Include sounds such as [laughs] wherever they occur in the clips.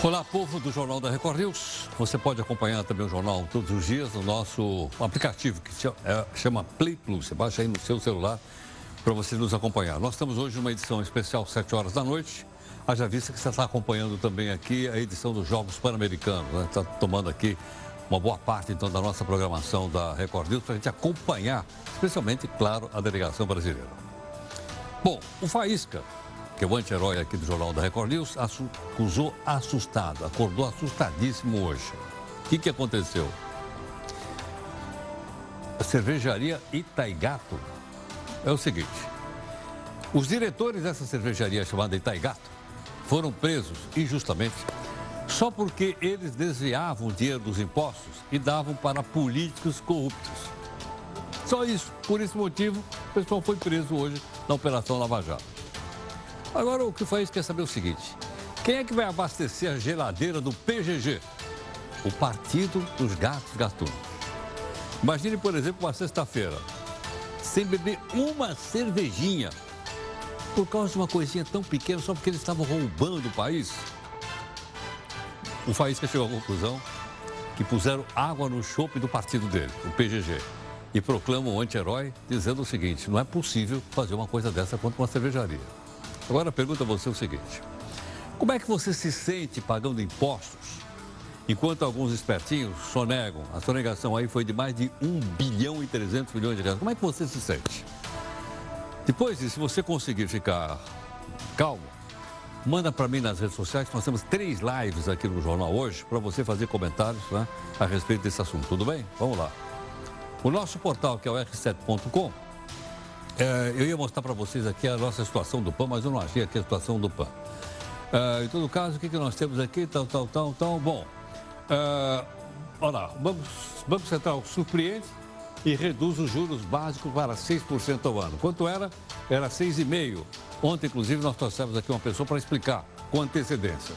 Olá, povo do Jornal da Record News. Você pode acompanhar também o jornal todos os dias no nosso aplicativo que é, chama Play Plus. Você baixa aí no seu celular para você nos acompanhar. Nós estamos hoje numa edição especial, 7 horas da noite. Haja vista que você está acompanhando também aqui a edição dos Jogos Pan-Americanos. Né? Está tomando aqui uma boa parte então da nossa programação da Record News para a gente acompanhar, especialmente, claro, a delegação brasileira. Bom, o Faísca que é o anti-herói aqui do Jornal da Record News, acusou assustado, acordou assustadíssimo hoje. O que, que aconteceu? A cervejaria Itaigato é o seguinte: os diretores dessa cervejaria chamada Itaigato foram presos injustamente só porque eles desviavam o dinheiro dos impostos e davam para políticos corruptos. Só isso. Por esse motivo, o pessoal foi preso hoje na Operação Lava Jato. Agora, o que faz quer saber o seguinte: quem é que vai abastecer a geladeira do PGG? O Partido dos Gatos Gatunos. Imagine, por exemplo, uma sexta-feira, sem beber uma cervejinha, por causa de uma coisinha tão pequena, só porque eles estavam roubando o país. O Faísca chegou à conclusão que puseram água no chope do partido dele, o PGG, e proclamam o anti-herói, dizendo o seguinte: não é possível fazer uma coisa dessa contra uma cervejaria. Agora pergunta a você o seguinte: como é que você se sente pagando impostos enquanto alguns espertinhos sonegam? A sonegação aí foi de mais de 1 bilhão e 300 milhões de reais. Como é que você se sente? Depois se você conseguir ficar calmo, manda para mim nas redes sociais. Nós temos três lives aqui no jornal hoje para você fazer comentários né, a respeito desse assunto. Tudo bem? Vamos lá. O nosso portal, que é o r7.com, é, eu ia mostrar para vocês aqui a nossa situação do PAN, mas eu não achei aqui a situação do PAN. É, em todo caso, o que, que nós temos aqui? Tal, tal, tal, tal. Bom, é, olha lá, o Banco, Banco Central surpreende e reduz os juros básicos para 6% ao ano. Quanto era? Era 6,5%. Ontem, inclusive, nós trouxemos aqui uma pessoa para explicar com antecedência.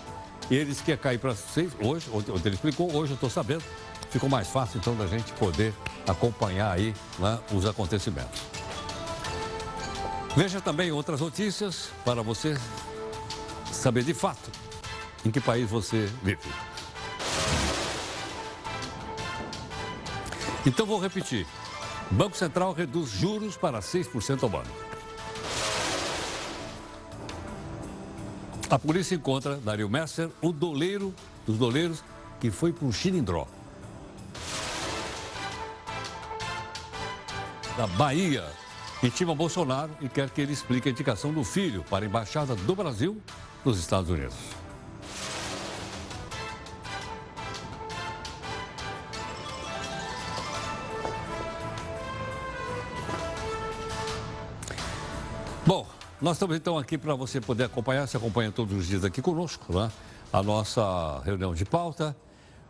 E ele disse que ia cair para 6%. Hoje, ontem ele explicou, hoje eu estou sabendo. Ficou mais fácil, então, da gente poder acompanhar aí né, os acontecimentos. Veja também outras notícias para você saber de fato em que país você vive. Então vou repetir. Banco Central reduz juros para 6% ao ano. A polícia encontra Dario Messer, o doleiro dos doleiros, que foi para o Chilindró. Da Bahia, intima Bolsonaro e quer que ele explique a indicação do filho para a Embaixada do Brasil nos Estados Unidos. Bom, nós estamos então aqui para você poder acompanhar, se acompanha todos os dias aqui conosco, né? a nossa reunião de pauta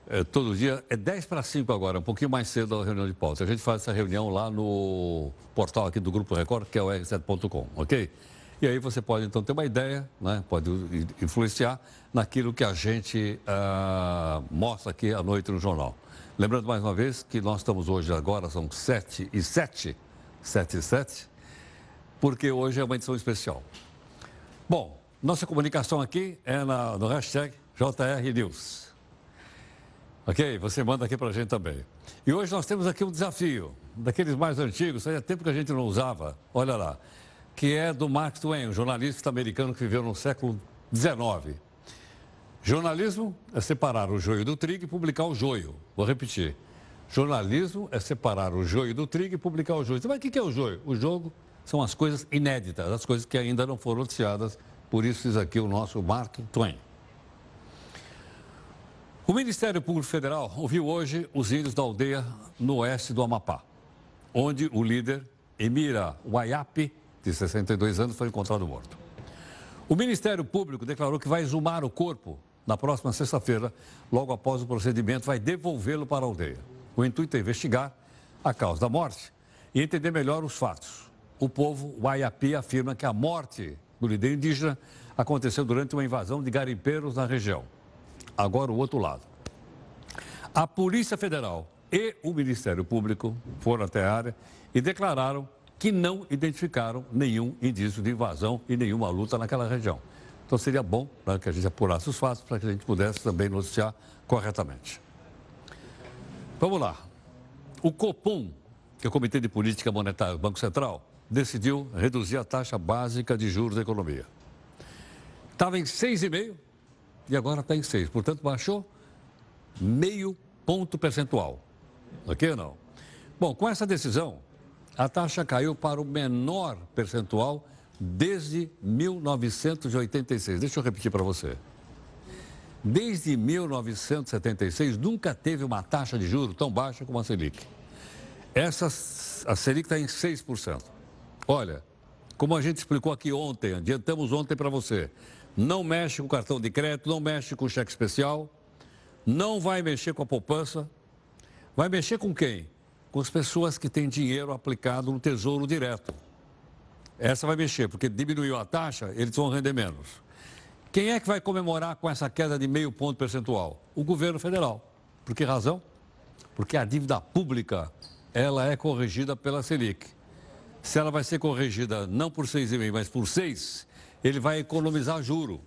é, todo dia. É 10 para 5 agora, um pouquinho mais cedo a reunião de pauta. A gente faz essa reunião lá no portal aqui do Grupo Record, que é o r7.com, ok? E aí você pode então ter uma ideia, né? pode influenciar naquilo que a gente uh, mostra aqui à noite no jornal. Lembrando mais uma vez que nós estamos hoje agora, são 7 e 7, 7 e 7, porque hoje é uma edição especial. Bom, nossa comunicação aqui é na, no hashtag JR News. Ok? Você manda aqui para a gente também. E hoje nós temos aqui um desafio, daqueles mais antigos, fazia tempo que a gente não usava, olha lá, que é do Mark Twain, um jornalista americano que viveu no século XIX. Jornalismo é separar o joio do trigo e publicar o joio. Vou repetir. Jornalismo é separar o joio do trigo e publicar o joio. Mas o que é o joio? O jogo são as coisas inéditas, as coisas que ainda não foram noticiadas. Por isso fiz aqui o nosso Mark Twain. O Ministério Público Federal ouviu hoje os índios da aldeia no oeste do Amapá, onde o líder Emira Waiapi, de 62 anos, foi encontrado morto. O Ministério Público declarou que vai exumar o corpo na próxima sexta-feira, logo após o procedimento, vai devolvê-lo para a aldeia. O intuito é investigar a causa da morte e entender melhor os fatos. O povo Waiapi afirma que a morte do líder indígena aconteceu durante uma invasão de garimpeiros na região. Agora o outro lado. A Polícia Federal e o Ministério Público foram até a área e declararam que não identificaram nenhum indício de invasão e nenhuma luta naquela região. Então seria bom né, que a gente apurasse os fatos para que a gente pudesse também noticiar corretamente. Vamos lá. O Copom, que é o Comitê de Política Monetária do Banco Central, decidiu reduzir a taxa básica de juros da economia. Estava em 6,5 e agora está em 6. Portanto, baixou meio ponto percentual. Ok ou não? Bom, com essa decisão, a taxa caiu para o menor percentual desde 1986. Deixa eu repetir para você. Desde 1976, nunca teve uma taxa de juro tão baixa como a Selic. Essa, a Selic está em 6%. Olha, como a gente explicou aqui ontem, adiantamos ontem para você, não mexe com cartão de crédito, não mexe com cheque especial, não vai mexer com a poupança. Vai mexer com quem? Com as pessoas que têm dinheiro aplicado no Tesouro Direto. Essa vai mexer, porque diminuiu a taxa, eles vão render menos. Quem é que vai comemorar com essa queda de meio ponto percentual? O governo federal. Por que razão? Porque a dívida pública, ela é corrigida pela Selic. Se ela vai ser corrigida não por 6,5, mas por 6, ele vai economizar juro.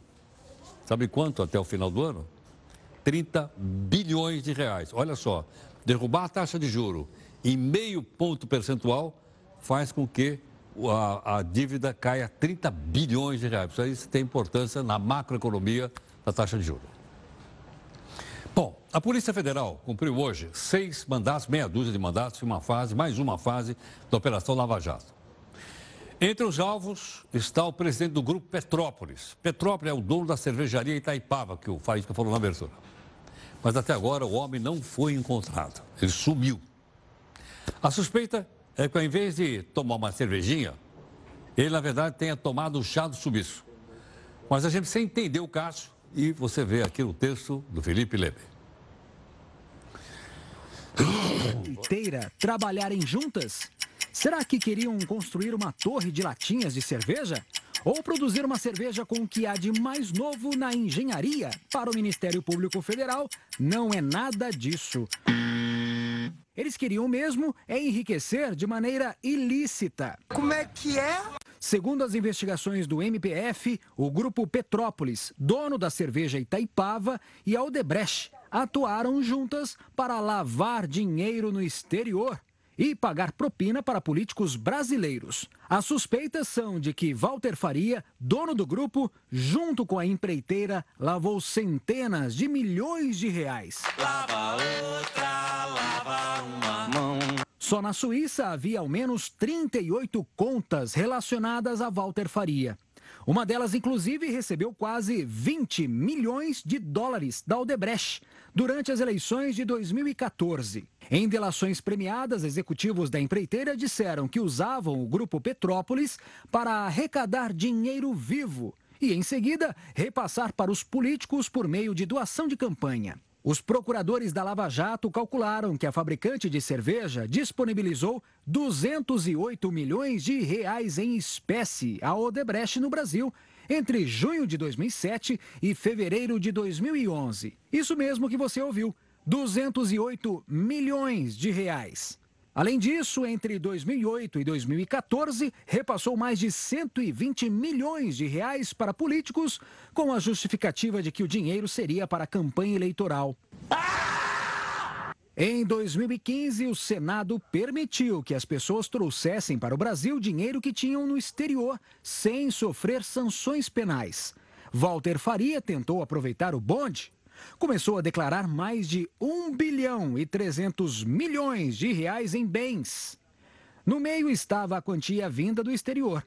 Sabe quanto até o final do ano? 30 bilhões de reais. Olha só, derrubar a taxa de juro em meio ponto percentual faz com que a, a dívida caia 30 bilhões de reais. Isso tem importância na macroeconomia da taxa de juros. Bom, a Polícia Federal cumpriu hoje seis mandatos, meia dúzia de mandatos, uma fase, mais uma fase da Operação Lava Jato. Entre os alvos está o presidente do grupo Petrópolis. Petrópolis é o dono da cervejaria Itaipava, que o Faísca falou na abertura. Mas até agora o homem não foi encontrado. Ele sumiu. A suspeita é que ao invés de tomar uma cervejinha, ele na verdade tenha tomado o chá do sumiço. Mas a gente precisa entender o caso e você vê aqui o texto do Felipe Leme. Inteira trabalharem juntas? Será que queriam construir uma torre de latinhas de cerveja? ou produzir uma cerveja com o que há de mais novo na engenharia para o Ministério Público Federal não é nada disso. Eles queriam mesmo é enriquecer de maneira ilícita. Como é que é? Segundo as investigações do MPF, o grupo Petrópolis, dono da cerveja Itaipava, e a Odebrecht atuaram juntas para lavar dinheiro no exterior e pagar propina para políticos brasileiros. As suspeitas são de que Walter Faria, dono do grupo, junto com a empreiteira, lavou centenas de milhões de reais. Lava outra, lava uma mão. Só na Suíça havia ao menos 38 contas relacionadas a Walter Faria. Uma delas, inclusive, recebeu quase 20 milhões de dólares da Odebrecht durante as eleições de 2014. Em delações premiadas, executivos da empreiteira disseram que usavam o grupo Petrópolis para arrecadar dinheiro vivo e, em seguida, repassar para os políticos por meio de doação de campanha. Os procuradores da Lava Jato calcularam que a fabricante de cerveja disponibilizou 208 milhões de reais em espécie à Odebrecht no Brasil entre junho de 2007 e fevereiro de 2011. Isso mesmo que você ouviu, 208 milhões de reais. Além disso, entre 2008 e 2014, repassou mais de 120 milhões de reais para políticos, com a justificativa de que o dinheiro seria para a campanha eleitoral. Em 2015, o Senado permitiu que as pessoas trouxessem para o Brasil dinheiro que tinham no exterior, sem sofrer sanções penais. Walter Faria tentou aproveitar o bonde começou a declarar mais de 1 bilhão e 300 milhões de reais em bens. No meio estava a quantia vinda do exterior.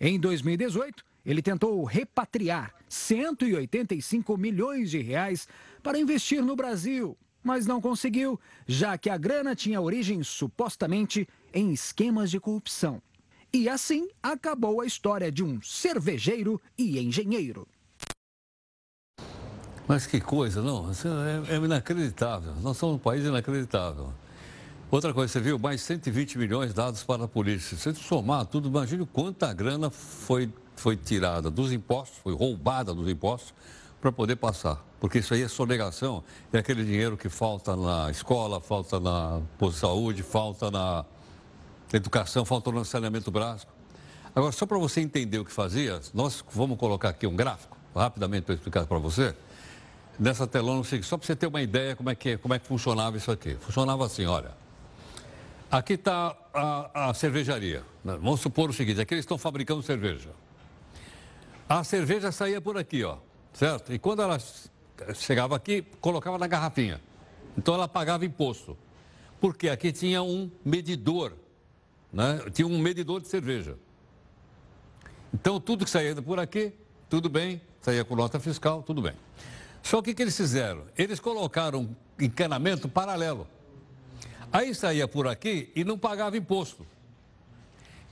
Em 2018, ele tentou repatriar 185 milhões de reais para investir no Brasil, mas não conseguiu, já que a grana tinha origem supostamente em esquemas de corrupção. E assim acabou a história de um cervejeiro e engenheiro. Mas que coisa, não? É, é inacreditável. Nós somos um país inacreditável. Outra coisa, você viu, mais 120 milhões dados para a polícia. Se somar tudo, imagine quanta grana foi, foi tirada dos impostos, foi roubada dos impostos, para poder passar. Porque isso aí é sonegação, é aquele dinheiro que falta na escola, falta na posto de saúde, falta na educação, falta no saneamento básico. Agora, só para você entender o que fazia, nós vamos colocar aqui um gráfico rapidamente para explicar para você, nessa telona, só para você ter uma ideia como é, que, como é que funcionava isso aqui. Funcionava assim, olha. Aqui está a, a, cervejaria. Vamos supor o seguinte, aqui eles estão fabricando cerveja. A cerveja saía por aqui, ó, certo? E quando ela chegava aqui, colocava na garrafinha. Então ela pagava imposto. Porque aqui tinha um medidor, né? tinha um medidor de cerveja. Então tudo que saía por aqui, tudo bem, saía com nota fiscal, tudo bem. Só que o que eles fizeram? Eles colocaram encanamento paralelo. Aí saía por aqui e não pagava imposto.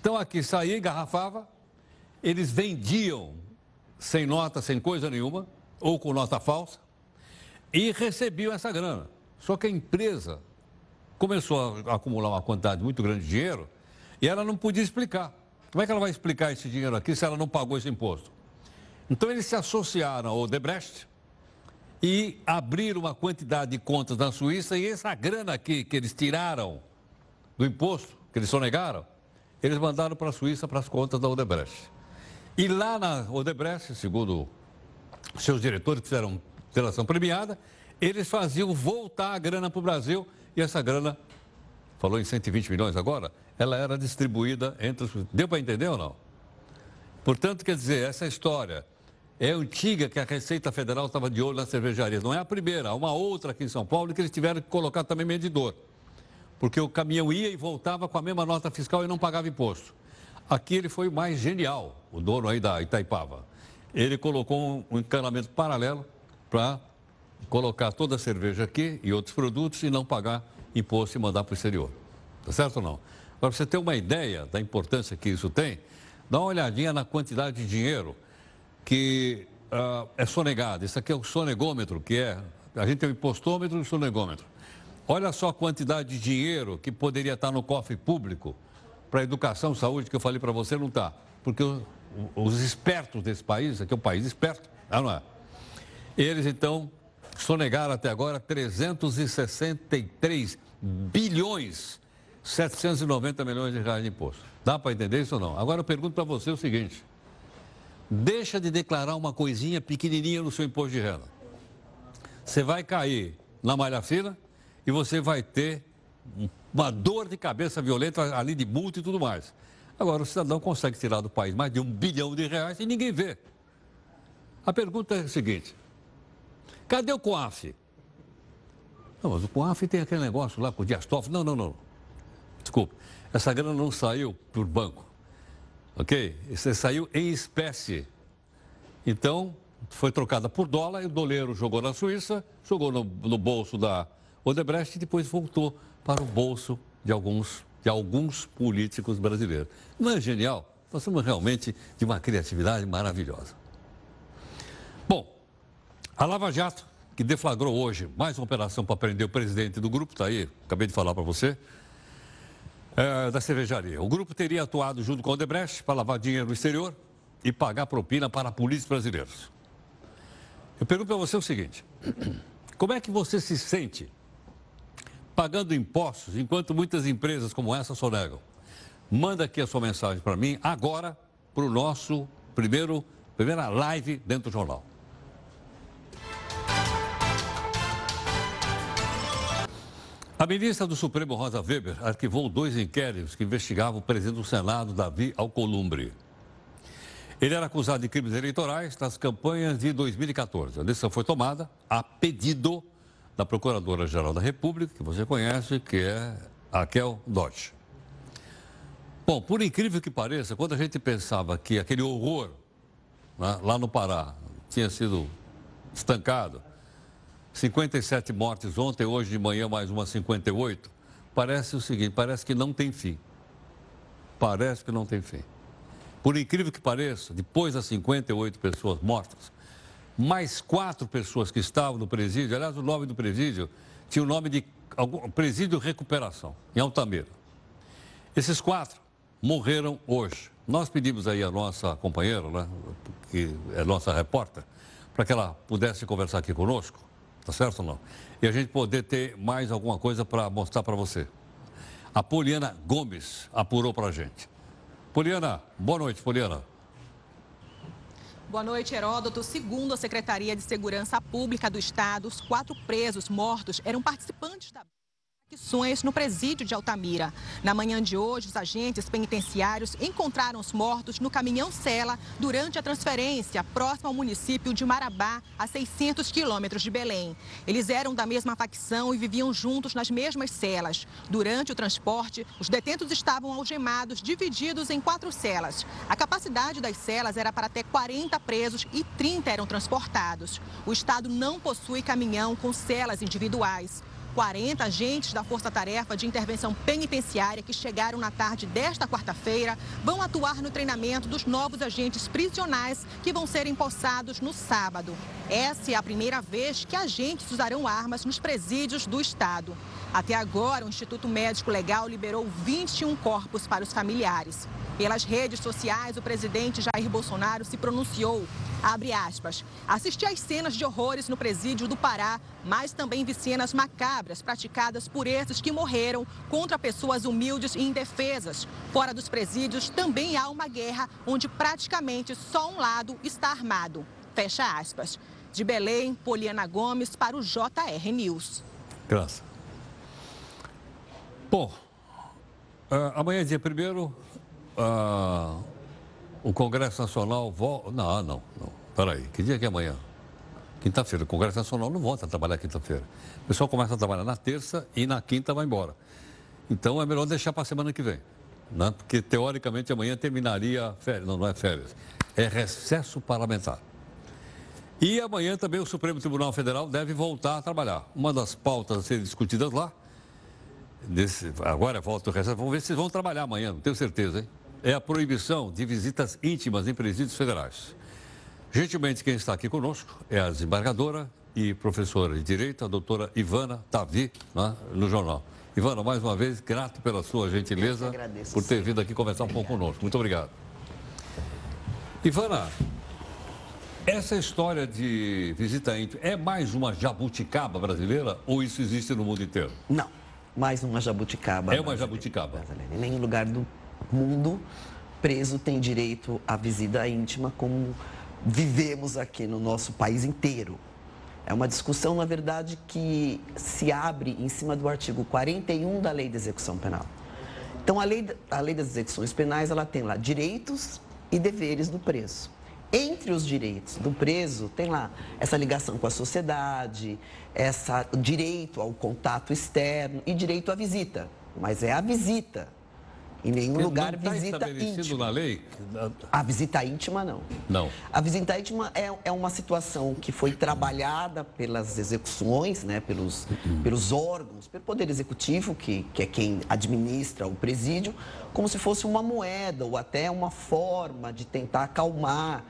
Então aqui saía, engarrafava, eles vendiam sem nota, sem coisa nenhuma, ou com nota falsa, e recebiam essa grana. Só que a empresa começou a acumular uma quantidade muito grande de dinheiro e ela não podia explicar. Como é que ela vai explicar esse dinheiro aqui se ela não pagou esse imposto? Então eles se associaram ao Odebrecht e abriram uma quantidade de contas na Suíça e essa grana aqui que eles tiraram do imposto, que eles sonegaram, eles mandaram para a Suíça para as contas da Odebrecht. E lá na Odebrecht, segundo seus diretores que fizeram delação premiada, eles faziam voltar a grana para o Brasil e essa grana, falou em 120 milhões agora, ela era distribuída entre os. Deu para entender ou não? Portanto, quer dizer, essa história é antiga que a Receita Federal estava de olho nas cervejarias. Não é a primeira, há uma outra aqui em São Paulo que eles tiveram que colocar também medidor. Porque o caminhão ia e voltava com a mesma nota fiscal e não pagava imposto. Aqui ele foi mais genial, o dono aí da Itaipava. Ele colocou um encanamento paralelo para colocar toda a cerveja aqui e outros produtos e não pagar imposto e mandar para o exterior. Tá certo ou não? Para você ter uma ideia da importância que isso tem, dá uma olhadinha na quantidade de dinheiro que uh, é sonegado. Isso aqui é o sonegômetro, que é. A gente tem o impostômetro e o sonegômetro. Olha só a quantidade de dinheiro que poderia estar no cofre público para educação, saúde, que eu falei para você, não está. Porque os espertos desse país, aqui é um país esperto, não é? Eles, então, sonegaram até agora 363 bilhões 790 milhões de reais de imposto. Dá para entender isso ou não? Agora eu pergunto para você o seguinte: deixa de declarar uma coisinha pequenininha no seu imposto de renda. Você vai cair na malha fina e você vai ter uma dor de cabeça violenta ali de multa e tudo mais. Agora, o cidadão consegue tirar do país mais de um bilhão de reais e ninguém vê. A pergunta é a seguinte: cadê o COAF? Não, mas o COAF tem aquele negócio lá com o Dias. Não, não, não. Desculpe. Essa grana não saiu por banco. Ok? Isso saiu em espécie. Então, foi trocada por dólar e o doleiro jogou na Suíça, jogou no, no bolso da Odebrecht e depois voltou para o bolso de alguns, de alguns políticos brasileiros. Não é genial? Nós somos realmente de uma criatividade maravilhosa. Bom, a Lava Jato, que deflagrou hoje mais uma operação para prender o presidente do grupo, está aí, acabei de falar para você, é, da cervejaria. O grupo teria atuado junto com o Odebrecht para lavar dinheiro no exterior e pagar propina para polícias brasileiros. Eu pergunto para você o seguinte: como é que você se sente pagando impostos, enquanto muitas empresas como essa sonegam. Manda aqui a sua mensagem para mim agora para o nosso primeiro, primeira live dentro do jornal. A ministra do Supremo, Rosa Weber, arquivou dois inquéritos que investigavam o presidente do Senado, Davi Alcolumbre. Ele era acusado de crimes eleitorais nas campanhas de 2014. A decisão foi tomada a pedido da Procuradora-Geral da República, que você conhece, que é Raquel Dodge. Bom, por incrível que pareça, quando a gente pensava que aquele horror né, lá no Pará tinha sido estancado, 57 mortes ontem, hoje de manhã mais uma 58, parece o seguinte, parece que não tem fim. Parece que não tem fim. Por incrível que pareça, depois das 58 pessoas mortas, mais quatro pessoas que estavam no presídio, aliás, o nome do presídio tinha o nome de Presídio Recuperação, em Altamira. Esses quatro morreram hoje. Nós pedimos aí a nossa companheira, né, que é nossa repórter, para que ela pudesse conversar aqui conosco, tá certo ou não? E a gente poder ter mais alguma coisa para mostrar para você. A Poliana Gomes apurou para a gente. Poliana, boa noite, Poliana. Boa noite, Heródoto. Segundo a Secretaria de Segurança Pública do Estado, os quatro presos mortos eram participantes da no presídio de Altamira. Na manhã de hoje, os agentes penitenciários encontraram os mortos no caminhão Sela durante a transferência próximo ao município de Marabá, a 600 quilômetros de Belém. Eles eram da mesma facção e viviam juntos nas mesmas celas. Durante o transporte, os detentos estavam algemados, divididos em quatro celas. A capacidade das celas era para até 40 presos e 30 eram transportados. O Estado não possui caminhão com celas individuais. 40 agentes da Força Tarefa de Intervenção Penitenciária que chegaram na tarde desta quarta-feira vão atuar no treinamento dos novos agentes prisionais que vão ser empossados no sábado. Essa é a primeira vez que agentes usarão armas nos presídios do Estado. Até agora, o Instituto Médico Legal liberou 21 corpos para os familiares. Pelas redes sociais, o presidente Jair Bolsonaro se pronunciou. Abre aspas. Assisti às cenas de horrores no presídio do Pará, mas também vi cenas macabras praticadas por esses que morreram contra pessoas humildes e indefesas. Fora dos presídios também há uma guerra onde praticamente só um lado está armado. Fecha aspas. De Belém, Poliana Gomes para o JR News. Graças. Bom, uh, amanhã é dia primeiro, ah, o Congresso Nacional volta. Não, não, não. Peraí, que dia que é amanhã? Quinta-feira. O Congresso Nacional não volta a trabalhar quinta-feira. O pessoal começa a trabalhar na terça e na quinta vai embora. Então é melhor deixar para a semana que vem. Né? Porque teoricamente amanhã terminaria férias. Não, não é férias. É recesso parlamentar. E amanhã também o Supremo Tribunal Federal deve voltar a trabalhar. Uma das pautas a serem discutidas lá, desse, agora volta o recesso, vamos ver se vão trabalhar amanhã, não tenho certeza, hein? é a proibição de visitas íntimas em presídios federais. Gentilmente, quem está aqui conosco é a desembargadora e professora de Direito, a doutora Ivana Tavi, né, no jornal. Ivana, mais uma vez, grato pela sua gentileza, por ter vindo aqui conversar um pouco conosco. Muito obrigado. Ivana, essa história de visita íntima é mais uma jabuticaba brasileira ou isso existe no mundo inteiro? Não, mais uma jabuticaba. É uma jabuticaba. Em nenhum lugar do mundo, preso tem direito à visita íntima, como vivemos aqui no nosso país inteiro. É uma discussão, na verdade, que se abre em cima do artigo 41 da Lei de Execução Penal. Então, a lei, a lei das execuções penais, ela tem lá direitos e deveres do preso. Entre os direitos do preso, tem lá essa ligação com a sociedade, essa direito ao contato externo e direito à visita. Mas é a visita, em nenhum Porque lugar não visita íntima. na lei? A visita íntima, não. Não. A visita íntima é, é uma situação que foi trabalhada pelas execuções, né, pelos, pelos órgãos, pelo Poder Executivo, que, que é quem administra o presídio, como se fosse uma moeda ou até uma forma de tentar acalmar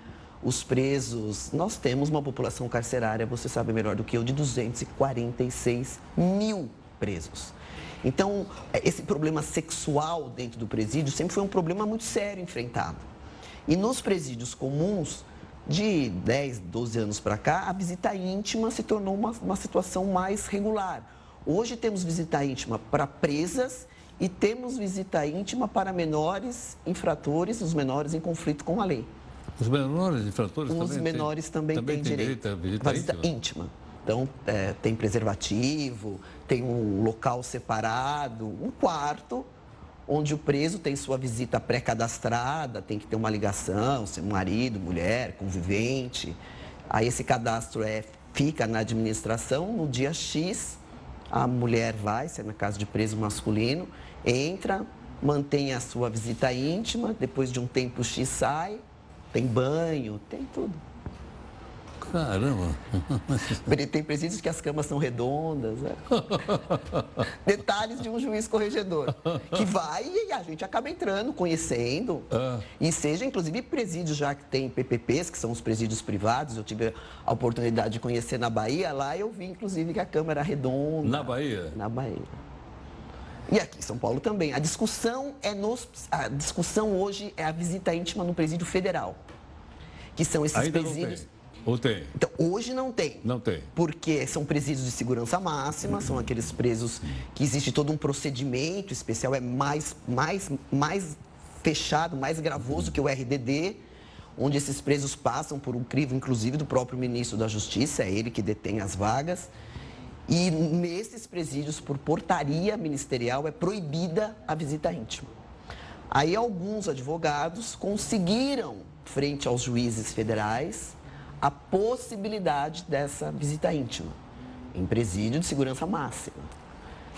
os presos. Nós temos uma população carcerária, você sabe melhor do que eu, de 246 mil presos. Então, é, esse problema sexual dentro do presídio sempre foi um problema muito sério enfrentado. E nos presídios comuns, de 10, 12 anos para cá, a visita íntima se tornou uma, uma situação mais regular. Hoje temos visita íntima para presas e temos visita íntima para menores infratores, os menores em conflito com a lei. Os menores infratores os também menores tem, também, também têm direito, direito à visita, visita íntima. íntima. Então, é, tem preservativo, tem um local separado, um quarto, onde o preso tem sua visita pré-cadastrada, tem que ter uma ligação, ser marido, mulher, convivente. Aí esse cadastro é, fica na administração, no dia X, a mulher vai, se é na casa de preso masculino, entra, mantém a sua visita íntima, depois de um tempo X sai, tem banho, tem tudo. Caramba! Tem presídios que as camas são redondas. Né? [laughs] Detalhes de um juiz corregedor. Que vai e a gente acaba entrando, conhecendo. Ah. E seja, inclusive, presídios já que tem PPPs, que são os presídios privados. Eu tive a oportunidade de conhecer na Bahia. Lá eu vi, inclusive, que a cama era redonda. Na Bahia? Na Bahia. E aqui em São Paulo também. A discussão é nos, a discussão hoje é a visita íntima no presídio federal. Que são esses Ainda presídios. Ou tem? Então, hoje não tem. Não tem. Porque são presídios de segurança máxima, são aqueles presos que existe todo um procedimento especial, é mais, mais, mais fechado, mais gravoso que o RDD. onde esses presos passam por um crivo, inclusive do próprio ministro da Justiça, é ele que detém as vagas. E nesses presídios, por portaria ministerial, é proibida a visita íntima. Aí alguns advogados conseguiram, frente aos juízes federais, a possibilidade dessa visita íntima, em presídio de segurança máxima.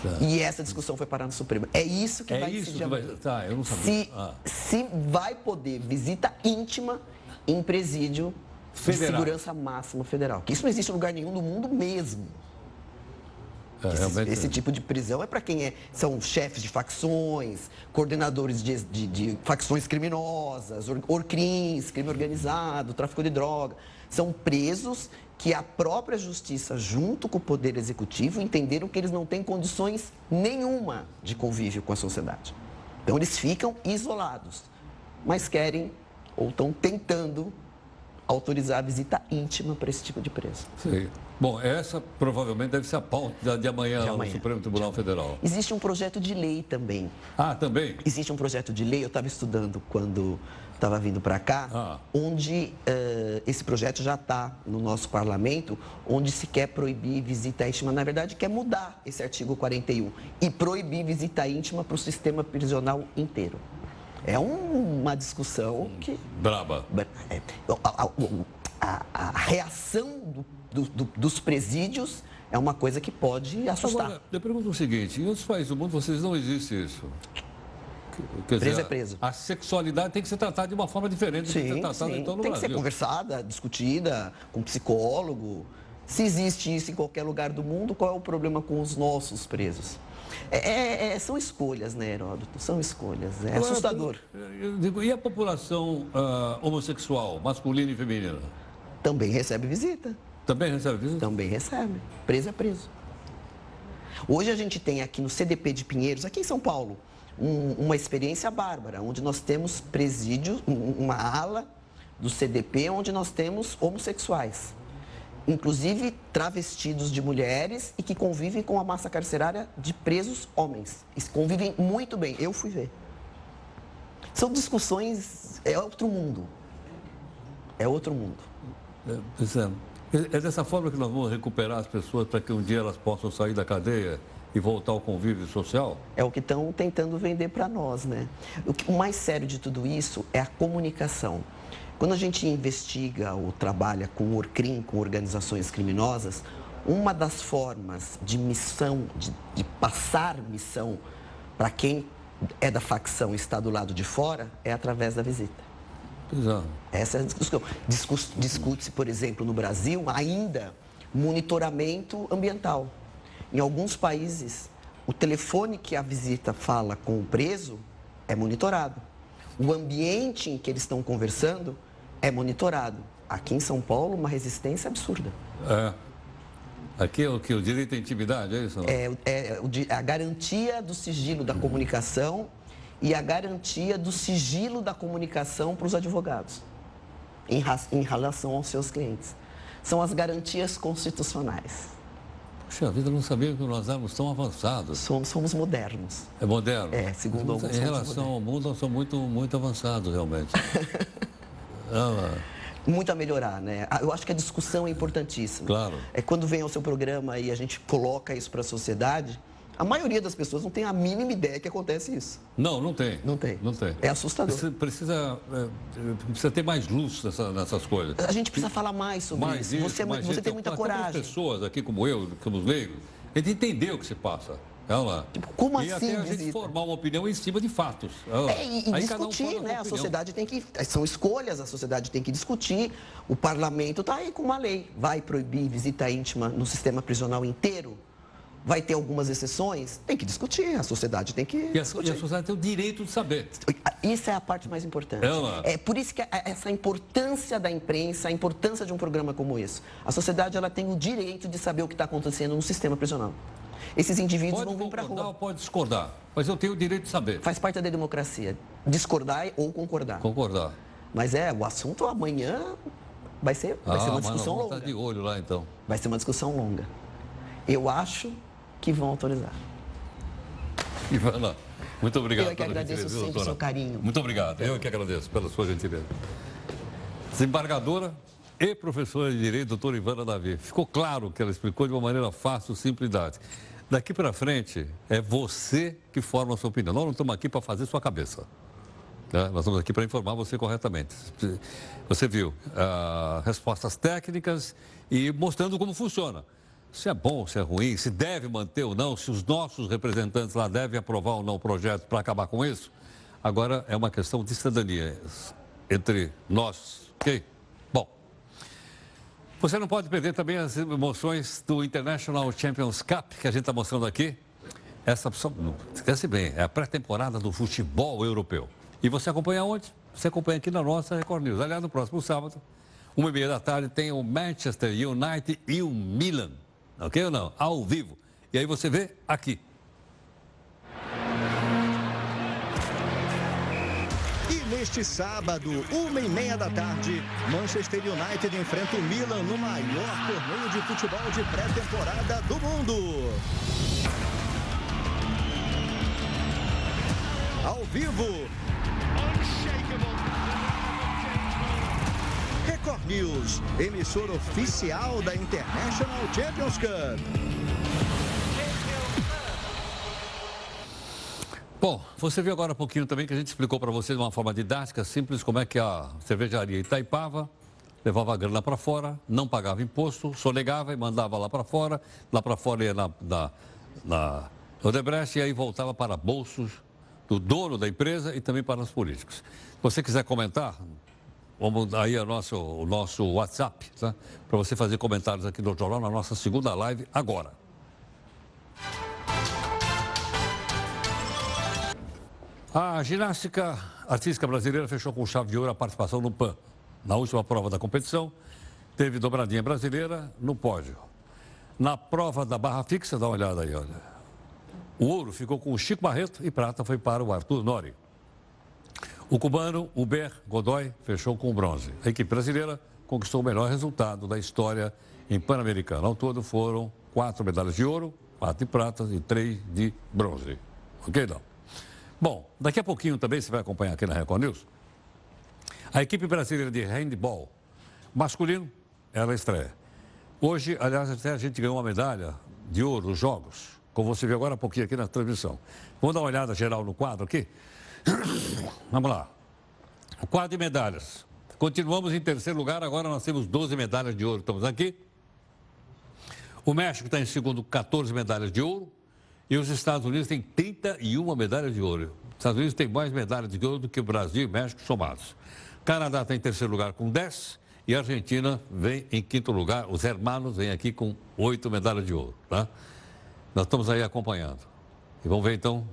Tá. E essa discussão foi parar no Supremo. É isso que é vai isso decidir. Que vai... Tá, eu não sabia. Se, ah. se vai poder visita íntima em presídio Federal. de segurança máxima federal. Que isso não existe em lugar nenhum do mundo mesmo. É, esse, esse, tipo de prisão é para quem é, são chefes de facções, coordenadores de, de, de facções criminosas, or, orcrins, crime organizado, tráfico de droga. São presos que a própria justiça, junto com o poder executivo, entenderam que eles não têm condições nenhuma de convívio com a sociedade. Então eles ficam isolados, mas querem ou estão tentando autorizar a visita íntima para esse tipo de preso. Sim. Bom, essa provavelmente deve ser a pauta de amanhã, de amanhã. no Supremo Tribunal Federal. Existe um projeto de lei também. Ah, também? Existe um projeto de lei, eu estava estudando quando estava vindo para cá, ah. onde uh, esse projeto já está no nosso parlamento, onde se quer proibir visita íntima. Na verdade, quer mudar esse artigo 41 e proibir visita íntima para o sistema prisional inteiro. É um, uma discussão que. Braba. É, a, a, a, reação do, do, do, dos presídios é uma coisa que pode assustar. Agora, eu pergunto o seguinte: em outros países do mundo vocês não existe isso? Quer preso dizer, é preso. A sexualidade tem que ser tratada de uma forma diferente sim, do que ser tratada sim. então no tem Brasil. que ser conversada, discutida com psicólogo. Se existe isso em qualquer lugar do mundo, qual é o problema com os nossos presos? É, é, é, são escolhas, né, Heródoto? São escolhas. É Agora, assustador. Digo, e a população uh, homossexual, masculina e feminina? Também recebe visita. Também recebe visita? Também recebe. Preso é preso. Hoje a gente tem aqui no CDP de Pinheiros, aqui em São Paulo, um, uma experiência bárbara, onde nós temos presídio, uma ala do CDP, onde nós temos homossexuais inclusive travestidos de mulheres e que convivem com a massa carcerária de presos homens. E convivem muito bem. Eu fui ver. São discussões, é outro mundo. É outro mundo. É, é dessa forma que nós vamos recuperar as pessoas para que um dia elas possam sair da cadeia e voltar ao convívio social? É o que estão tentando vender para nós, né? O, que, o mais sério de tudo isso é a comunicação. Quando a gente investiga ou trabalha com o ORCRIM, com organizações criminosas, uma das formas de missão, de, de passar missão para quem é da facção e está do lado de fora, é através da visita. Exato. Essa é a discussão. Discute-se, por exemplo, no Brasil, ainda monitoramento ambiental. Em alguns países, o telefone que a visita fala com o preso é monitorado. O ambiente em que eles estão conversando é monitorado. Aqui em São Paulo, uma resistência absurda. É. Aqui é o que? O direito à intimidade, é isso? É, é a garantia do sigilo da comunicação e a garantia do sigilo da comunicação para os advogados em, em relação aos seus clientes. São as garantias constitucionais. Puxa vida, não sabia que nós éramos tão avançados. Somos, somos modernos. É moderno? É, segundo alguns. Em relação ao mundo, nós somos muito, muito avançados, realmente. [laughs] muito a melhorar, né? Ah, eu acho que a discussão é importantíssima. Claro. É quando vem ao seu programa e a gente coloca isso para a sociedade, a maioria das pessoas não tem a mínima ideia que acontece isso. Não, não tem. Não tem. Não tem. É assustador. Precisa, precisa, é, precisa ter mais luz nessa, nessas coisas. A gente precisa falar mais sobre mais isso. Você, é mais você tem muita coragem. pessoas aqui como eu, como os leigos, a gente entender o que se passa. Olha lá. Tipo, como e assim? Até a visita? gente formar uma opinião em cima de fatos. É, e, e discutir, um né? A sociedade tem que. São escolhas, a sociedade tem que discutir. O parlamento está aí com uma lei. Vai proibir visita íntima no sistema prisional inteiro? Vai ter algumas exceções? Tem que discutir, a sociedade tem que. E a, e a sociedade tem o direito de saber. Isso é a parte mais importante. Ela... É por isso que essa importância da imprensa, a importância de um programa como esse. A sociedade ela tem o direito de saber o que está acontecendo no sistema prisional. Esses indivíduos pode vão vir para a rua. Pode discordar, mas eu tenho o direito de saber. Faz parte da democracia. Discordar ou concordar. Concordar. Mas é, o assunto amanhã vai ser, vai ah, ser uma discussão longa. De olho lá então. Vai ser uma discussão longa. Eu acho que vão autorizar. Ivana, muito obrigado. Eu que agradeço sempre o seu carinho. Muito obrigado. Eu que agradeço pela sua gentileza. desembargadora e professora de Direito, doutora Ivana Davi. Ficou claro que ela explicou de uma maneira fácil, simples Daqui para frente, é você que forma a sua opinião. Nós não estamos aqui para fazer sua cabeça. Né? Nós estamos aqui para informar você corretamente. Você viu uh, respostas técnicas e mostrando como funciona. Se é bom, se é ruim, se deve manter ou não, se os nossos representantes lá devem aprovar ou não o projeto para acabar com isso. Agora é uma questão de cidadania entre nós, ok? Bom, você não pode perder também as emoções do International Champions Cup que a gente está mostrando aqui. Essa, esquece bem, é a pré-temporada do futebol europeu. E você acompanha onde? Você acompanha aqui na nossa Record News. Aliás, no próximo sábado, uma e meia da tarde, tem o Manchester United e o Milan. Ok ou não? Ao vivo. E aí você vê aqui. E neste sábado, uma e meia da tarde, Manchester United enfrenta o Milan no maior torneio de futebol de pré-temporada do mundo. Ao vivo, Record News, emissora oficial da International Champions Cup. Bom, você viu agora um pouquinho também que a gente explicou para você de uma forma didática, simples, como é que a cervejaria Itaipava levava a grana para fora, não pagava imposto, sonegava e mandava lá para fora, lá para fora ia na, na, na Odebrecht e aí voltava para bolsos do dono da empresa e também para os políticos. Se você quiser comentar, vamos aí o nosso, o nosso WhatsApp, tá? para você fazer comentários aqui no jornal na nossa segunda live agora. A ginástica artística brasileira fechou com chave de ouro a participação no PAN. Na última prova da competição, teve dobradinha brasileira no pódio. Na prova da barra fixa, dá uma olhada aí, olha. O ouro ficou com o Chico Barreto e prata foi para o Arthur Nori. O cubano Uber Godoy fechou com bronze. A equipe brasileira conquistou o melhor resultado da história em Pan-Americano. Ao todo foram quatro medalhas de ouro, quatro de prata e três de bronze. Ok, não? Bom, daqui a pouquinho também você vai acompanhar aqui na Record News. A equipe brasileira de handball masculino, ela estreia. Hoje, aliás, até a gente ganhou uma medalha de ouro nos Jogos como você viu agora há pouquinho aqui na transmissão. Vamos dar uma olhada geral no quadro aqui? Vamos lá. O quadro de medalhas. Continuamos em terceiro lugar, agora nós temos 12 medalhas de ouro. Estamos aqui. O México está em segundo, 14 medalhas de ouro. E os Estados Unidos têm 31 medalhas de ouro. Os Estados Unidos têm mais medalhas de ouro do que o Brasil e México somados. Canadá está em terceiro lugar com 10 e a Argentina vem em quinto lugar. Os hermanos vêm aqui com 8 medalhas de ouro. Tá? Nós estamos aí acompanhando. E vamos ver então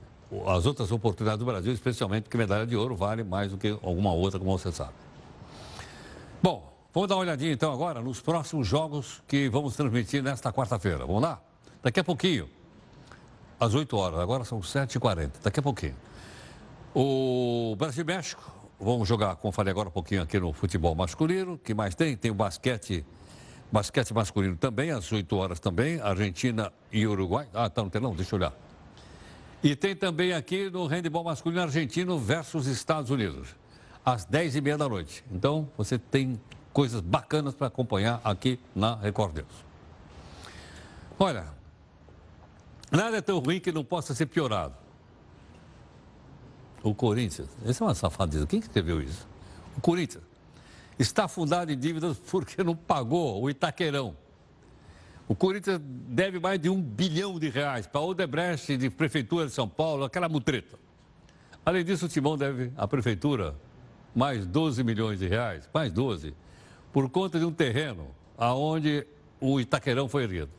as outras oportunidades do Brasil, especialmente porque medalha de ouro vale mais do que alguma outra, como você sabe. Bom, vamos dar uma olhadinha então agora nos próximos jogos que vamos transmitir nesta quarta-feira. Vamos lá? Daqui a pouquinho, às 8 horas, agora são 7h40, daqui a pouquinho. O Brasil e México vão jogar, como falei agora um pouquinho aqui no futebol masculino. que mais tem? Tem o basquete Basquete masculino também, às 8 horas também. Argentina e Uruguai. Ah, tá no telão, deixa eu olhar. E tem também aqui no handebol masculino argentino versus Estados Unidos, às 10 e meia da noite. Então, você tem coisas bacanas para acompanhar aqui na Record News. Olha, nada é tão ruim que não possa ser piorado. O Corinthians, esse é uma safadeza. Quem escreveu isso? O Corinthians está afundado em dívidas porque não pagou o Itaquerão. O Corinthians deve mais de um bilhão de reais para Odebrecht de Prefeitura de São Paulo, aquela mutreta. Além disso, o Timão deve à Prefeitura mais 12 milhões de reais, mais 12, por conta de um terreno aonde o Itaquerão foi erguido.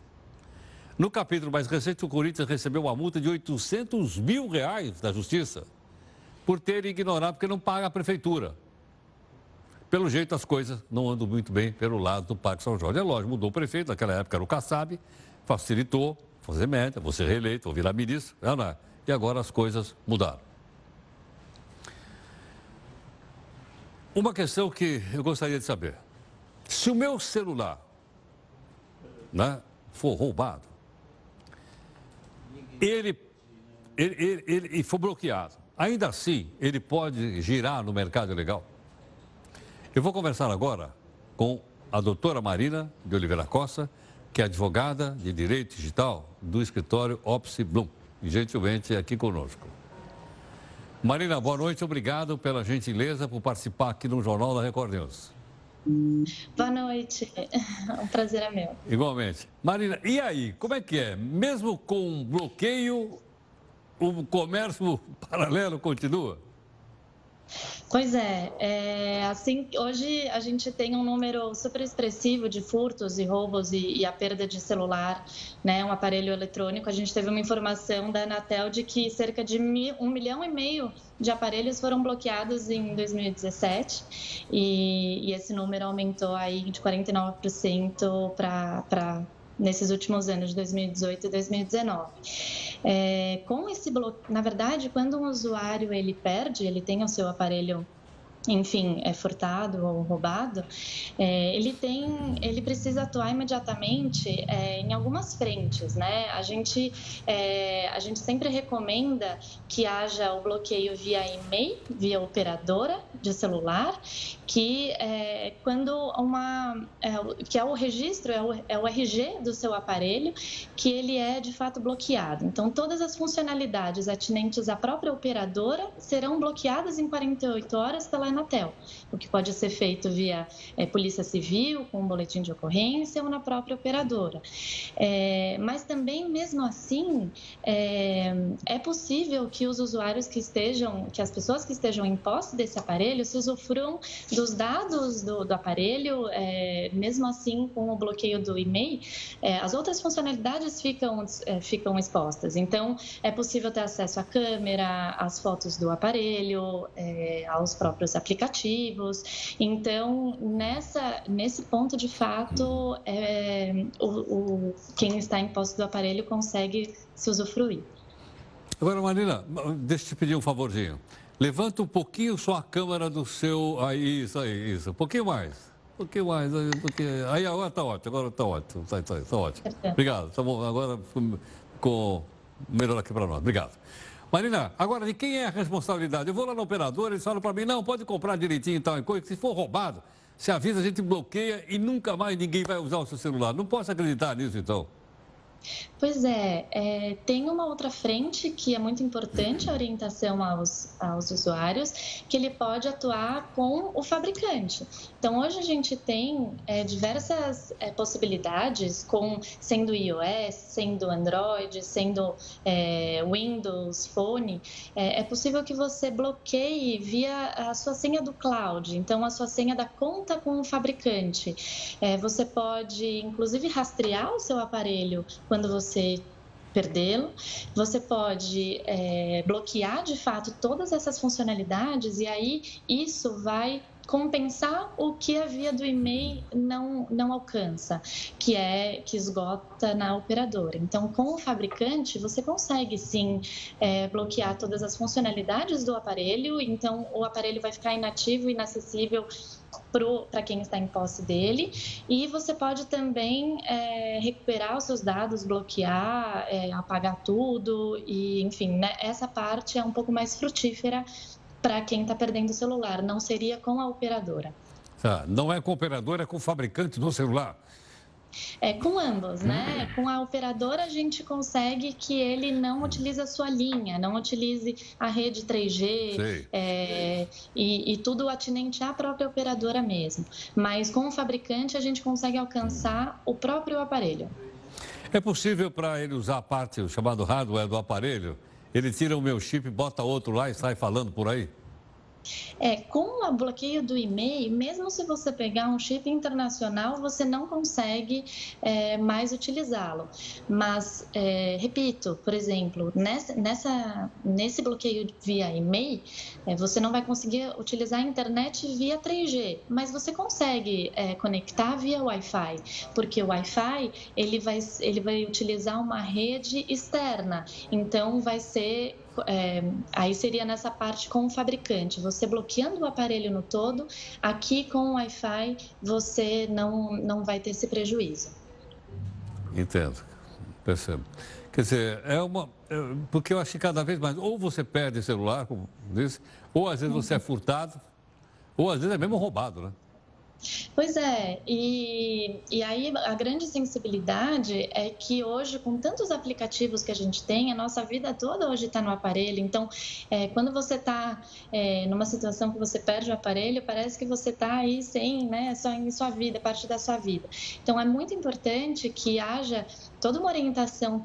No capítulo mais recente, o Corinthians recebeu uma multa de 800 mil reais da Justiça por ter ignorado, porque não paga a Prefeitura. Pelo jeito, as coisas não andam muito bem pelo lado do Parque São Jorge. É lógico, mudou o prefeito, naquela época era o Kassab, facilitou fazer vou ser reeleito, vou virar ministro, não, não. e agora as coisas mudaram. Uma questão que eu gostaria de saber. Se o meu celular né, for roubado, ele, ele, ele, ele for bloqueado, ainda assim ele pode girar no mercado ilegal? Eu vou conversar agora com a doutora Marina de Oliveira Costa, que é advogada de Direito Digital do escritório Opsi Blum, e gentilmente aqui conosco. Marina, boa noite, obrigado pela gentileza por participar aqui no Jornal da Record News. Boa noite, [laughs] um prazer é meu. Igualmente. Marina, e aí, como é que é? Mesmo com bloqueio, o comércio [laughs] paralelo continua? Pois é, é, assim, hoje a gente tem um número super expressivo de furtos e roubos e, e, a perda de celular, né, um aparelho eletrônico. A gente teve uma informação da Anatel de que cerca de um milhão e meio de aparelhos foram bloqueados em 2017 e, e esse número aumentou aí de 49% para nesses últimos anos de 2018 e 2019. É, com esse bloqueio, na verdade, quando um usuário ele perde, ele tem o seu aparelho enfim, é furtado ou roubado, é, ele tem, ele precisa atuar imediatamente é, em algumas frentes, né? A gente, é, a gente sempre recomenda que haja o bloqueio via e-mail, via operadora de celular, que é, quando uma, é, que é o registro, é o, é o RG do seu aparelho, que ele é de fato bloqueado. Então, todas as funcionalidades atinentes à própria operadora serão bloqueadas em 48 horas pela Anatel, o que pode ser feito via é, Polícia Civil, com um boletim de ocorrência ou na própria operadora. É, mas também, mesmo assim, é, é, possível que os usuários que estejam, que as pessoas que estejam em posse desse aparelho se usufruam dos dados do, do aparelho, é, mesmo assim, com o bloqueio do e-mail, é, as outras funcionalidades ficam, é, ficam expostas. Então, é possível ter acesso à câmera, às fotos do aparelho, aos próprios aplicativos aplicativos. Então, nessa, nesse ponto, de fato, é, o, o, quem está em posse do aparelho consegue se usufruir. Agora, Marina, deixa eu te pedir um favorzinho. Levanta um pouquinho só a câmera do seu. Aí, isso aí, isso. Um pouquinho mais. Um pouquinho mais. Aí, aí agora está ótimo, agora está ótimo. Está tá, tá ótimo. Obrigado. Tá bom, agora ficou melhor aqui para nós. Obrigado. Marina, agora de quem é a responsabilidade? Eu vou lá no operador, eles falam para mim, não, pode comprar direitinho e tal, e coisa. Se for roubado, se avisa, a gente bloqueia e nunca mais ninguém vai usar o seu celular. Não posso acreditar nisso, então. Pois é, é, tem uma outra frente que é muito importante a orientação aos, aos usuários, que ele pode atuar com o fabricante. Então, hoje a gente tem é, diversas é, possibilidades, com sendo iOS, sendo Android, sendo é, Windows, Phone, é, é possível que você bloqueie via a sua senha do cloud, então a sua senha da conta com o fabricante. É, você pode, inclusive, rastrear o seu aparelho quando você perdê-lo. Você pode é, bloquear de fato todas essas funcionalidades e aí isso vai compensar o que a via do e-mail não, não alcança, que é que esgota na operadora. Então, com o fabricante, você consegue sim é, bloquear todas as funcionalidades do aparelho, então o aparelho vai ficar inativo, inacessível para quem está em posse dele. E você pode também é, recuperar os seus dados, bloquear, é, apagar tudo. E, enfim, né, essa parte é um pouco mais frutífera para quem está perdendo o celular. Não seria com a operadora. Tá, não é com a operadora, é com o fabricante do celular. É, com ambos, né? Com a operadora a gente consegue que ele não utilize a sua linha, não utilize a rede 3G é, e, e, tudo atinente à própria operadora mesmo. Mas com o fabricante a gente consegue alcançar o próprio aparelho. É possível para ele usar a parte, o chamado hardware do aparelho? Ele tira o meu chip, bota outro lá e sai falando por aí? É, com o bloqueio do e-mail, mesmo se você pegar um chip internacional, você não consegue é, mais utilizá-lo. Mas, é, repito, por exemplo, nessa, nessa, nesse bloqueio via e-mail, é, você não vai conseguir utilizar a internet via 3G, mas você consegue é, conectar via Wi-Fi, porque o Wi-Fi ele vai, ele vai utilizar uma rede externa, então vai ser é, aí seria nessa parte com o fabricante, você bloqueando o aparelho no todo, aqui com o Wi-Fi você não, não vai ter esse prejuízo. Entendo, percebo. Quer dizer, é uma. É, porque eu acho que cada vez mais, ou você perde celular, como disse, ou às vezes você é furtado, ou às vezes é mesmo roubado, né? Pois é, e, e aí a grande sensibilidade é que hoje, com tantos aplicativos que a gente tem, a nossa vida toda hoje está no aparelho. Então, é, quando você está é, numa situação que você perde o aparelho, parece que você está aí sem, né, só em sua vida, parte da sua vida. Então, é muito importante que haja toda uma orientação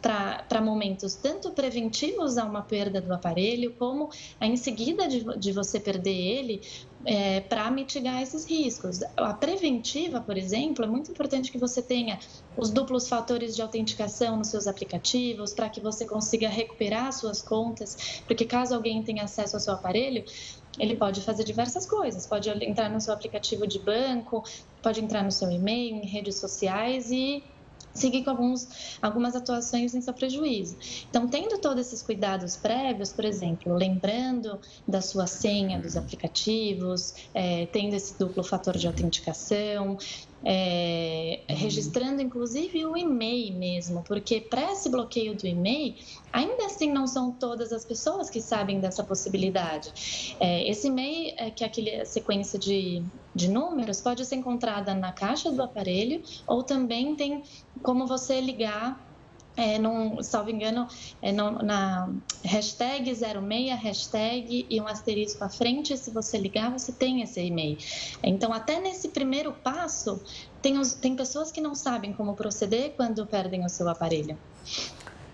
para momentos tanto preventivos a uma perda do aparelho, como em seguida de, de você perder ele, é, para mitigar esses riscos. A preventiva, por exemplo, é muito importante que você tenha os duplos fatores de autenticação nos seus aplicativos, para que você consiga recuperar suas contas, porque caso alguém tenha acesso ao seu aparelho, ele pode fazer diversas coisas. Pode entrar no seu aplicativo de banco, pode entrar no seu e-mail, em redes sociais e seguir com alguns, algumas atuações em seu prejuízo. Então, tendo todos esses cuidados prévios, por exemplo, lembrando da sua senha dos aplicativos, é, tendo esse duplo fator de autenticação, é, registrando inclusive o e-mail mesmo, porque para esse bloqueio do e-mail, ainda assim não são todas as pessoas que sabem dessa possibilidade. É, esse e-mail, é, que é aquela sequência de, de números, pode ser encontrada na caixa do aparelho ou também tem como você ligar é, num, salvo engano, é no, na hashtag 06, hashtag e um asterisco à frente, se você ligar, você tem esse e-mail. Então, até nesse primeiro passo, tem, os, tem pessoas que não sabem como proceder quando perdem o seu aparelho.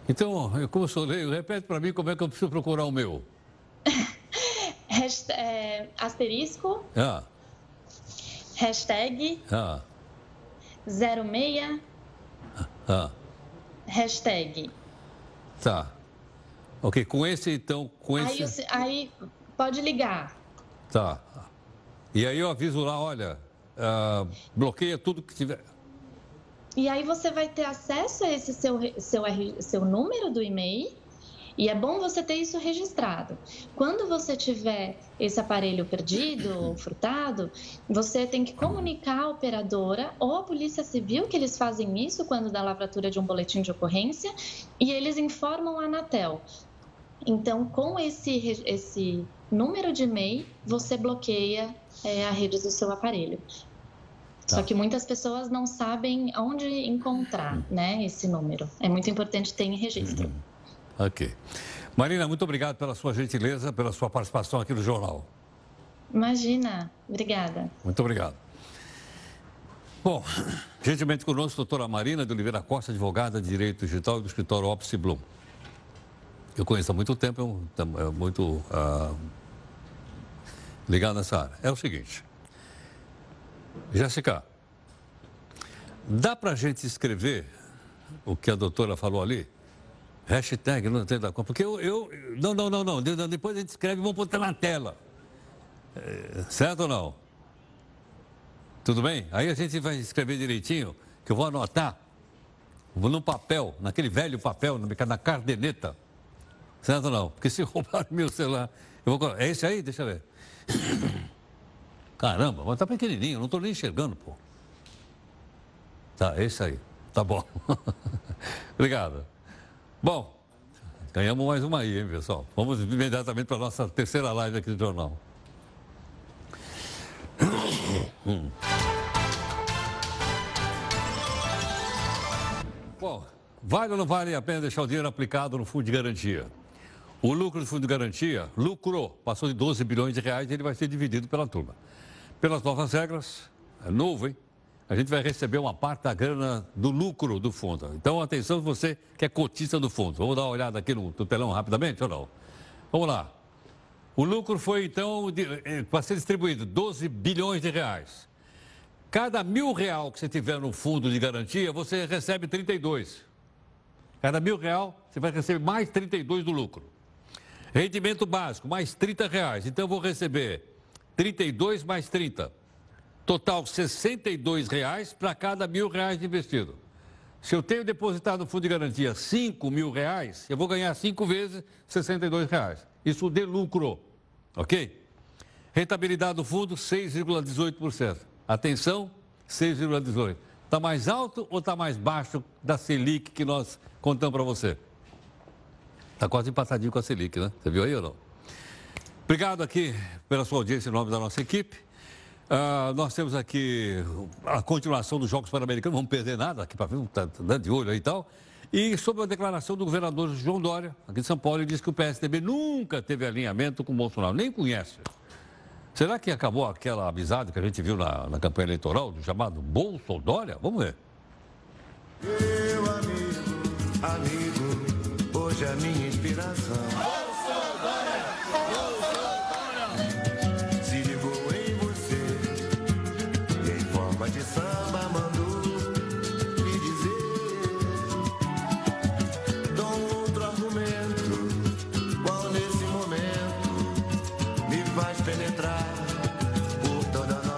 Então, como sou leigo, repete para mim como é que eu preciso procurar o meu. [laughs] hashtag, é, asterisco. Ah. Hashtag. Ah. 06. Ah hashtag. Tá. Ok, com esse então, com esse... Aí, aí pode ligar. Tá. E aí eu aviso lá, olha, uh, bloqueia tudo que tiver... E aí você vai ter acesso a esse seu, seu, seu número do e-mail e é bom você ter isso registrado. Quando você tiver esse aparelho perdido ou [clears throat] furtado, você tem que comunicar à operadora ou à Polícia Civil que eles fazem isso quando dá lavratura de um boletim de ocorrência e eles informam a Anatel. Então, com esse, esse número de e-mail, você bloqueia é, a rede do seu aparelho. Tá. Só que muitas pessoas não sabem onde encontrar né, esse número. É muito importante ter em registro. Uhum. Ok. Marina, muito obrigado pela sua gentileza, pela sua participação aqui no jornal. Imagina. Obrigada. Muito obrigado. Bom, gentilmente conosco, doutora Marina de Oliveira Costa, advogada de Direito Digital do escritório Opus Bloom. Eu conheço há muito tempo, é, é muito uh, ligado nessa área. É o seguinte, Jéssica, dá para a gente escrever o que a doutora falou ali? Hashtag não tem da conta. Porque eu, eu. Não, não, não, não. Depois a gente escreve e vamos botar na tela. É, certo ou não? Tudo bem? Aí a gente vai escrever direitinho, que eu vou anotar. Vou no papel, naquele velho papel, na cardeneta. Certo ou não? Porque se [laughs] roubar meu celular. Eu vou... É esse aí? Deixa eu ver. [coughs] Caramba, mas tá pequenininho, não estou nem enxergando, pô. Tá, é esse aí. Tá bom. [laughs] Obrigado. Bom, ganhamos mais uma aí, hein, pessoal? Vamos imediatamente para a nossa terceira live aqui do jornal. Bom, vale ou não vale a pena deixar o dinheiro aplicado no fundo de garantia? O lucro do fundo de garantia lucrou, passou de 12 bilhões de reais e ele vai ser dividido pela turma. Pelas novas regras, é novo, hein? A gente vai receber uma parte da grana do lucro do fundo. Então, atenção, você que é cotista do fundo. Vamos dar uma olhada aqui no, no telão rapidamente ou não? Vamos lá. O lucro foi, então, eh, para ser distribuído, 12 bilhões de reais. Cada mil real que você tiver no fundo de garantia, você recebe 32. Cada mil real, você vai receber mais 32 do lucro. Rendimento básico, mais 30 reais. Então, eu vou receber 32 mais 30 Total, 62 reais para cada mil reais investido. Se eu tenho depositado no fundo de garantia 5 mil reais, eu vou ganhar cinco vezes 62 reais. Isso de lucro, ok? Rentabilidade do fundo, 6,18%. Atenção, 6,18%. Está mais alto ou está mais baixo da Selic que nós contamos para você? Está quase empatadinho com a Selic, né? Você viu aí ou não? Obrigado aqui pela sua audiência em nome da nossa equipe. Uh, nós temos aqui a continuação dos Jogos Pan-Americanos, não vamos perder nada aqui para ver, está tá de olho aí e tal. E sobre a declaração do governador João Dória, aqui de São Paulo, ele disse que o PSDB nunca teve alinhamento com o Bolsonaro, nem conhece. Será que acabou aquela amizade que a gente viu na, na campanha eleitoral, do chamado Bolso Dória? Vamos ver. Meu amigo, amigo, hoje é a minha inspiração.